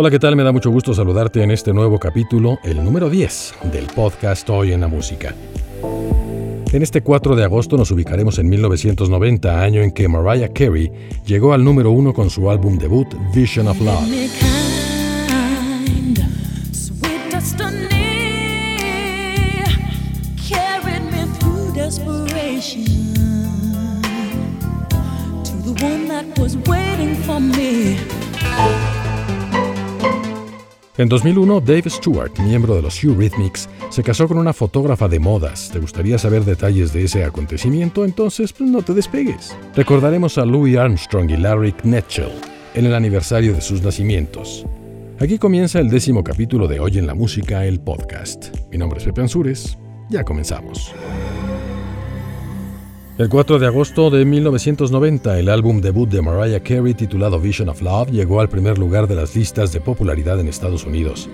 Hola, ¿qué tal? Me da mucho gusto saludarte en este nuevo capítulo, el número 10 del podcast Hoy en la Música. En este 4 de agosto nos ubicaremos en 1990, año en que Mariah Carey llegó al número 1 con su álbum debut Vision of Love. En 2001, Dave Stewart, miembro de los Eurythmics, se casó con una fotógrafa de modas. ¿Te gustaría saber detalles de ese acontecimiento? Entonces, pues no te despegues. Recordaremos a Louis Armstrong y Larry Knetchell en el aniversario de sus nacimientos. Aquí comienza el décimo capítulo de Hoy en la Música, el podcast. Mi nombre es Pepe Ansures. Ya comenzamos. El 4 de agosto de 1990, el álbum debut de Mariah Carey titulado Vision of Love llegó al primer lugar de las listas de popularidad en Estados Unidos.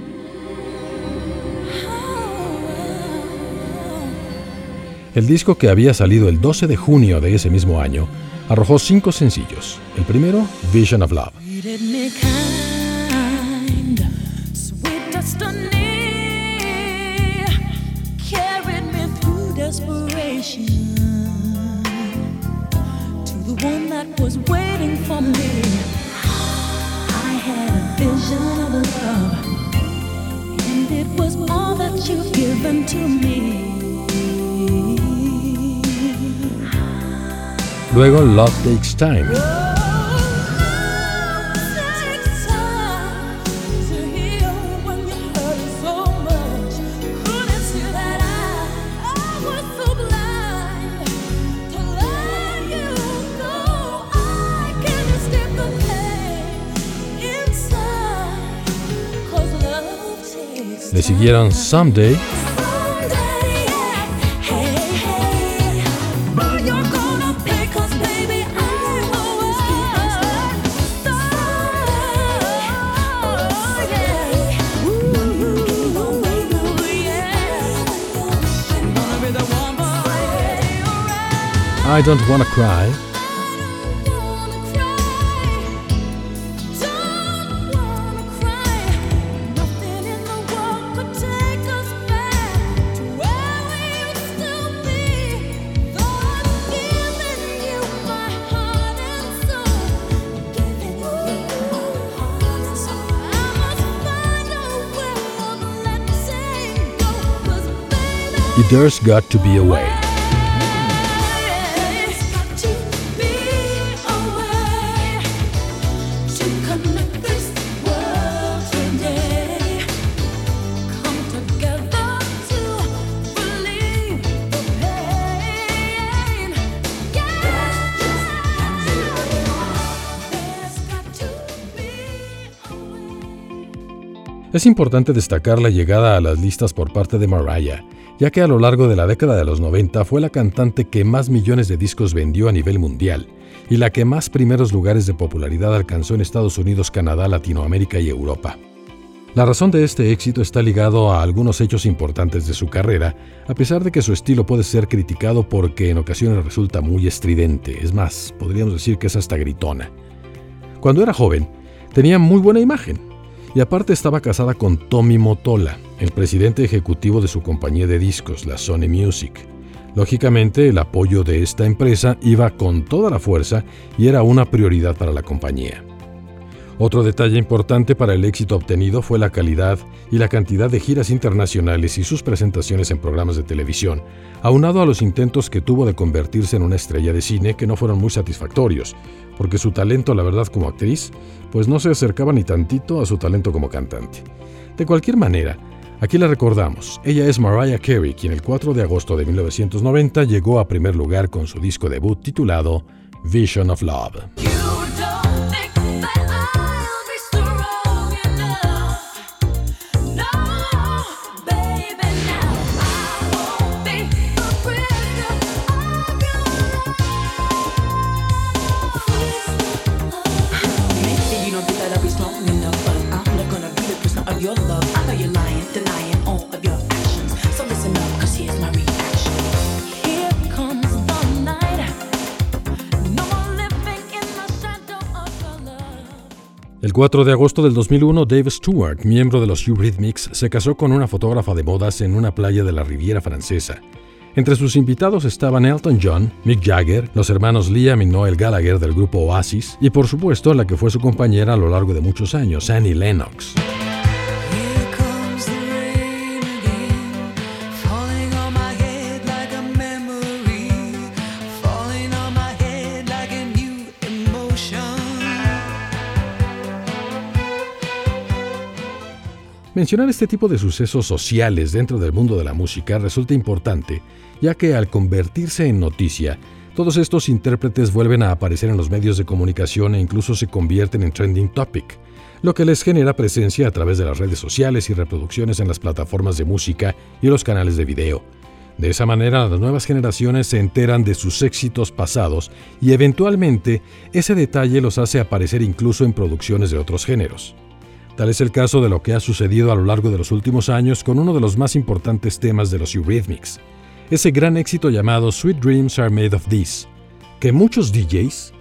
El disco que había salido el 12 de junio de ese mismo año arrojó cinco sencillos. El primero, Vision of Love. That was waiting for me. I had a vision of love, and it was all that you've given to me. Luego, Love Takes Time. Siguieron Someday. I Don't Wanna Cry. There's Got to Be a Way. Es importante destacar la llegada a las listas por parte de Mariah, ya que a lo largo de la década de los 90 fue la cantante que más millones de discos vendió a nivel mundial y la que más primeros lugares de popularidad alcanzó en Estados Unidos, Canadá, Latinoamérica y Europa. La razón de este éxito está ligado a algunos hechos importantes de su carrera, a pesar de que su estilo puede ser criticado porque en ocasiones resulta muy estridente, es más, podríamos decir que es hasta gritona. Cuando era joven, tenía muy buena imagen, y aparte estaba casada con Tommy Motola, el presidente ejecutivo de su compañía de discos, la Sony Music. Lógicamente, el apoyo de esta empresa iba con toda la fuerza y era una prioridad para la compañía. Otro detalle importante para el éxito obtenido fue la calidad y la cantidad de giras internacionales y sus presentaciones en programas de televisión, aunado a los intentos que tuvo de convertirse en una estrella de cine que no fueron muy satisfactorios, porque su talento, la verdad, como actriz, pues no se acercaba ni tantito a su talento como cantante. De cualquier manera, aquí la recordamos. Ella es Mariah Carey, quien el 4 de agosto de 1990 llegó a primer lugar con su disco debut titulado Vision of Love. 4 de agosto del 2001, Dave Stewart, miembro de los Eurythmics, se casó con una fotógrafa de modas en una playa de la Riviera Francesa. Entre sus invitados estaban Elton John, Mick Jagger, los hermanos Liam y Noel Gallagher del grupo Oasis y por supuesto la que fue su compañera a lo largo de muchos años, Annie Lennox. Mencionar este tipo de sucesos sociales dentro del mundo de la música resulta importante, ya que al convertirse en noticia, todos estos intérpretes vuelven a aparecer en los medios de comunicación e incluso se convierten en trending topic, lo que les genera presencia a través de las redes sociales y reproducciones en las plataformas de música y los canales de video. De esa manera, las nuevas generaciones se enteran de sus éxitos pasados y eventualmente ese detalle los hace aparecer incluso en producciones de otros géneros. Tal es el caso de lo que ha sucedido a lo largo de los últimos años con uno de los más importantes temas de los Eurythmics, ese gran éxito llamado Sweet Dreams Are Made of This, que muchos DJs,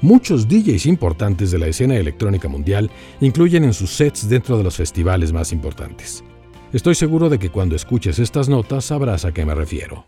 muchos DJs importantes de la escena electrónica mundial incluyen en sus sets dentro de los festivales más importantes. Estoy seguro de que cuando escuches estas notas sabrás a qué me refiero.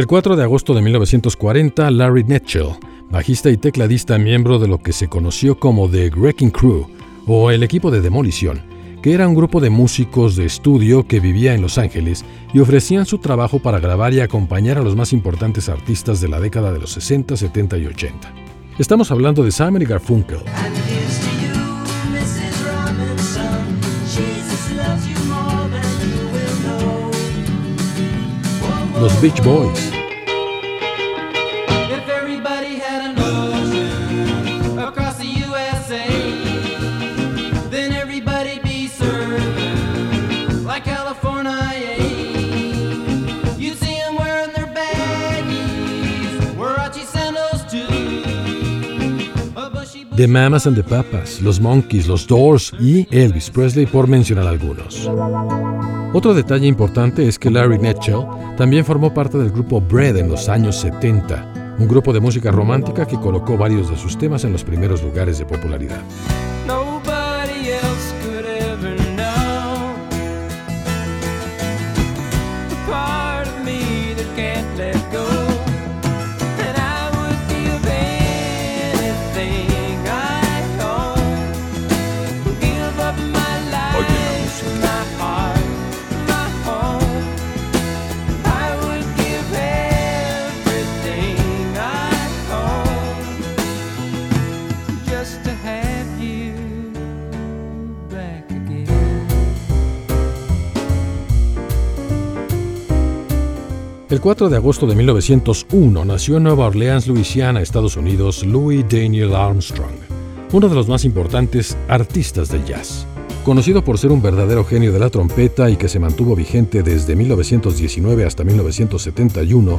El 4 de agosto de 1940, Larry Netchell, bajista y tecladista miembro de lo que se conoció como The Wrecking Crew o el equipo de demolición, que era un grupo de músicos de estudio que vivía en Los Ángeles y ofrecían su trabajo para grabar y acompañar a los más importantes artistas de la década de los 60, 70 y 80. Estamos hablando de Simon y Garfunkel. Los Beach Boys. The Mamas and the Papas, los Monkeys, los Doors y Elvis Presley, por mencionar algunos. Otro detalle importante es que Larry Netchell también formó parte del grupo Bread en los años 70, un grupo de música romántica que colocó varios de sus temas en los primeros lugares de popularidad. El 4 de agosto de 1901 nació en Nueva Orleans, Luisiana, Estados Unidos, Louis Daniel Armstrong, uno de los más importantes artistas del jazz. Conocido por ser un verdadero genio de la trompeta y que se mantuvo vigente desde 1919 hasta 1971,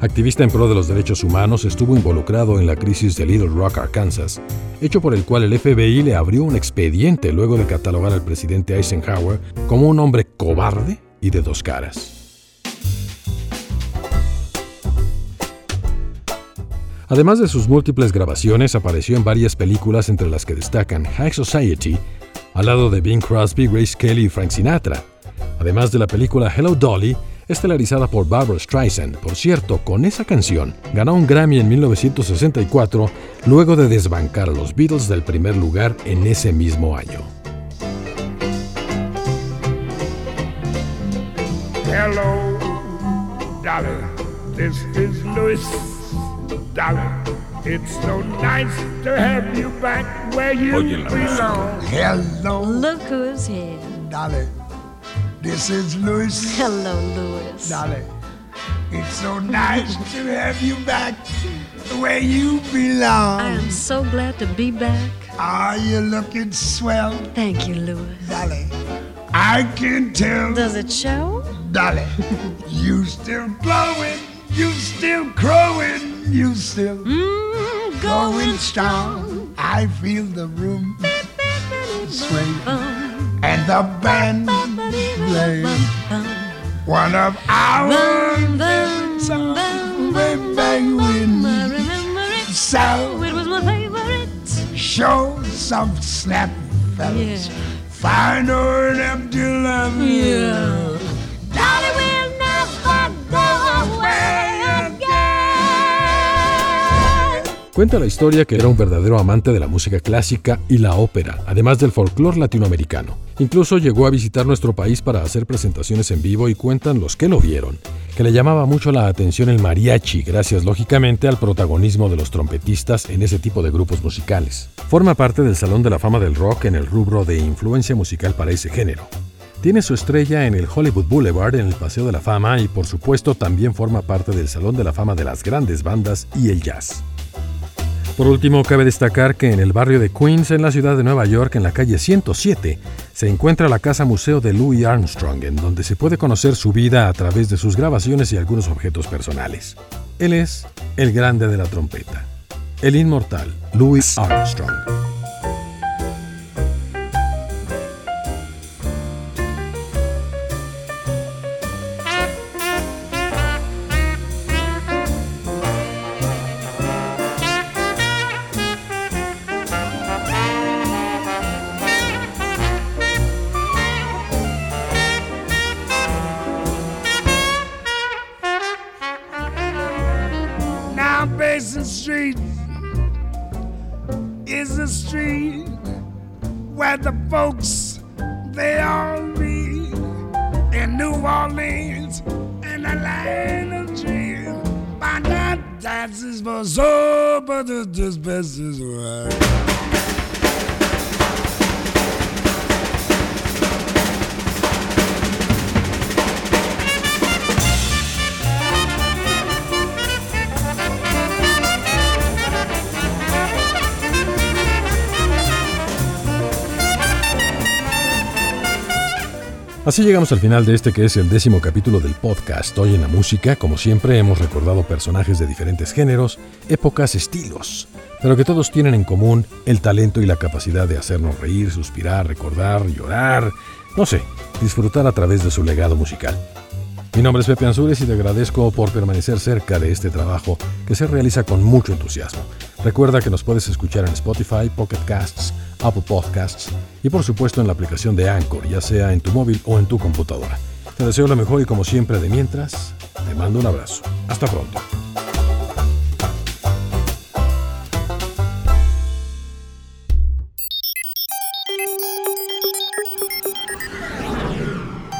activista en pro de los derechos humanos, estuvo involucrado en la crisis de Little Rock, Arkansas, hecho por el cual el FBI le abrió un expediente luego de catalogar al presidente Eisenhower como un hombre cobarde y de dos caras. Además de sus múltiples grabaciones, apareció en varias películas entre las que destacan High Society, al lado de Bing Crosby, Grace Kelly y Frank Sinatra, además de la película Hello Dolly, estelarizada por Barbara Streisand. Por cierto, con esa canción ganó un Grammy en 1964, luego de desbancar a los Beatles del primer lugar en ese mismo año. Hello, Dolly. This is Louis. Dolly, it's so nice to have you back where you belong. Hello. Look who's here. Dolly. This is Louis. Hello, Louis. Darling, it's so nice to have you back where you belong. I am so glad to be back. Are you looking swell, Thank you, Louis. darling? I can tell, Does it show? darling. you still glowing, you still crowing, you still Mm, going strong. I feel the room sway and the band play one of our favorite songs bum, way bum, I remember it. So It was my favorite. show some snap, fellas. Yeah. Find her an empty love. Yeah. Cuenta la historia que era un verdadero amante de la música clásica y la ópera, además del folclore latinoamericano. Incluso llegó a visitar nuestro país para hacer presentaciones en vivo y cuentan los que lo vieron, que le llamaba mucho la atención el mariachi, gracias lógicamente al protagonismo de los trompetistas en ese tipo de grupos musicales. Forma parte del Salón de la Fama del Rock en el rubro de influencia musical para ese género. Tiene su estrella en el Hollywood Boulevard en el Paseo de la Fama y por supuesto también forma parte del Salón de la Fama de las grandes bandas y el jazz. Por último, cabe destacar que en el barrio de Queens, en la ciudad de Nueva York, en la calle 107, se encuentra la Casa Museo de Louis Armstrong, en donde se puede conocer su vida a través de sus grabaciones y algunos objetos personales. Él es el grande de la trompeta, el inmortal Louis Armstrong. In a land of dreams. My dad dances for so, but this best is right. Así llegamos al final de este que es el décimo capítulo del podcast. Hoy en la música, como siempre, hemos recordado personajes de diferentes géneros, épocas, estilos, pero que todos tienen en común el talento y la capacidad de hacernos reír, suspirar, recordar, llorar, no sé, disfrutar a través de su legado musical. Mi nombre es Pepe Ansures y te agradezco por permanecer cerca de este trabajo que se realiza con mucho entusiasmo. Recuerda que nos puedes escuchar en Spotify, Pocket Casts, Apple Podcasts y por supuesto en la aplicación de Anchor, ya sea en tu móvil o en tu computadora. Te deseo lo mejor y como siempre de mientras, te mando un abrazo. Hasta pronto.